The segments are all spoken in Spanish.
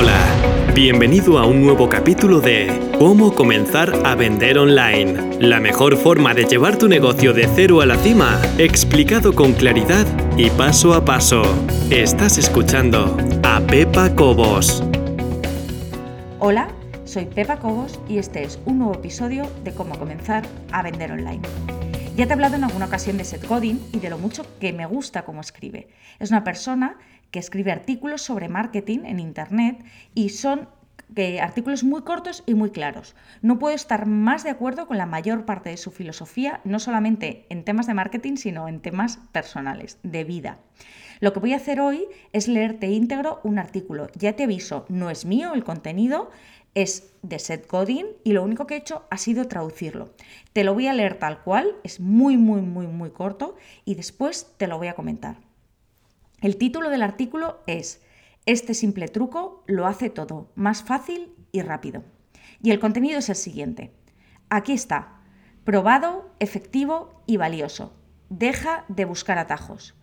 Hola, bienvenido a un nuevo capítulo de Cómo comenzar a vender online. La mejor forma de llevar tu negocio de cero a la cima, explicado con claridad y paso a paso. Estás escuchando a Pepa Cobos. Hola, soy Pepa Cobos y este es un nuevo episodio de Cómo comenzar a vender online. Ya te he hablado en alguna ocasión de Seth Godin y de lo mucho que me gusta cómo escribe. Es una persona que escribe artículos sobre marketing en Internet y son artículos muy cortos y muy claros. No puedo estar más de acuerdo con la mayor parte de su filosofía, no solamente en temas de marketing, sino en temas personales, de vida. Lo que voy a hacer hoy es leerte íntegro un artículo. Ya te aviso, no es mío el contenido, es de Seth Godin y lo único que he hecho ha sido traducirlo. Te lo voy a leer tal cual, es muy, muy, muy, muy corto y después te lo voy a comentar. El título del artículo es Este simple truco lo hace todo más fácil y rápido. Y el contenido es el siguiente. Aquí está. Probado, efectivo y valioso. Deja de buscar atajos.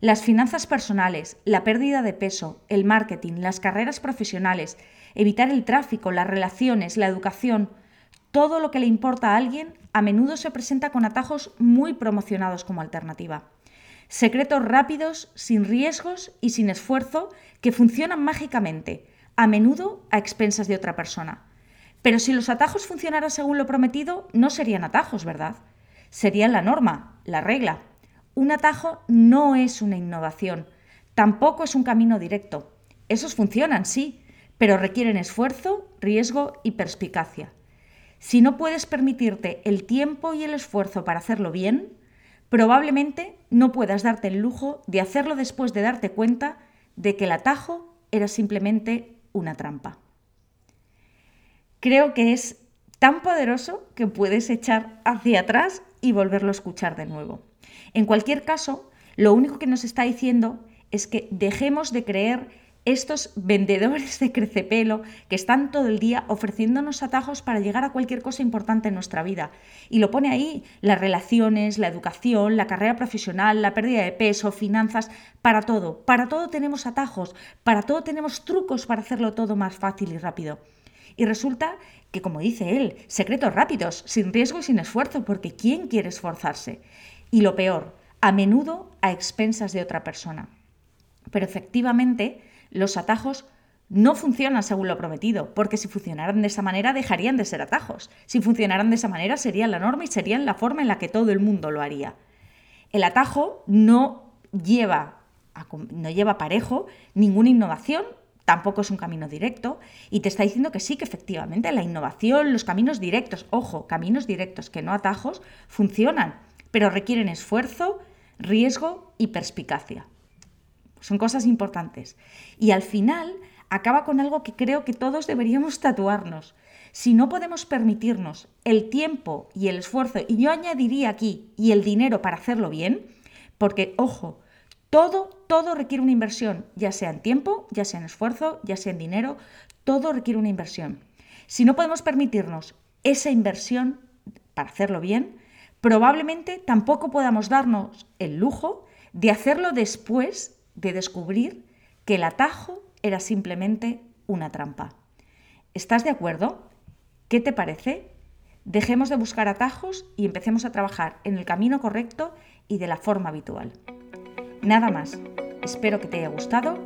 Las finanzas personales, la pérdida de peso, el marketing, las carreras profesionales, evitar el tráfico, las relaciones, la educación, todo lo que le importa a alguien a menudo se presenta con atajos muy promocionados como alternativa. Secretos rápidos, sin riesgos y sin esfuerzo que funcionan mágicamente, a menudo a expensas de otra persona. Pero si los atajos funcionaran según lo prometido, no serían atajos, ¿verdad? Serían la norma, la regla. Un atajo no es una innovación, tampoco es un camino directo. Esos funcionan, sí, pero requieren esfuerzo, riesgo y perspicacia. Si no puedes permitirte el tiempo y el esfuerzo para hacerlo bien, probablemente no puedas darte el lujo de hacerlo después de darte cuenta de que el atajo era simplemente una trampa. Creo que es tan poderoso que puedes echar hacia atrás y volverlo a escuchar de nuevo. En cualquier caso, lo único que nos está diciendo es que dejemos de creer estos vendedores de crecepelo que están todo el día ofreciéndonos atajos para llegar a cualquier cosa importante en nuestra vida. Y lo pone ahí, las relaciones, la educación, la carrera profesional, la pérdida de peso, finanzas, para todo. Para todo tenemos atajos, para todo tenemos trucos para hacerlo todo más fácil y rápido. Y resulta que, como dice él, secretos rápidos, sin riesgo y sin esfuerzo, porque ¿quién quiere esforzarse? Y lo peor, a menudo a expensas de otra persona. Pero efectivamente, los atajos no funcionan según lo prometido, porque si funcionaran de esa manera dejarían de ser atajos. Si funcionaran de esa manera serían la norma y serían la forma en la que todo el mundo lo haría. El atajo no lleva, no lleva parejo ninguna innovación, tampoco es un camino directo, y te está diciendo que sí, que efectivamente la innovación, los caminos directos, ojo, caminos directos que no atajos, funcionan, pero requieren esfuerzo, riesgo y perspicacia. Son cosas importantes. Y al final acaba con algo que creo que todos deberíamos tatuarnos. Si no podemos permitirnos el tiempo y el esfuerzo, y yo añadiría aquí, y el dinero para hacerlo bien, porque, ojo, todo, todo requiere una inversión, ya sea en tiempo, ya sea en esfuerzo, ya sea en dinero, todo requiere una inversión. Si no podemos permitirnos esa inversión para hacerlo bien, probablemente tampoco podamos darnos el lujo de hacerlo después de descubrir que el atajo era simplemente una trampa. ¿Estás de acuerdo? ¿Qué te parece? Dejemos de buscar atajos y empecemos a trabajar en el camino correcto y de la forma habitual. Nada más. Espero que te haya gustado.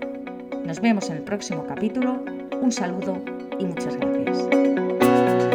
Nos vemos en el próximo capítulo. Un saludo y muchas gracias.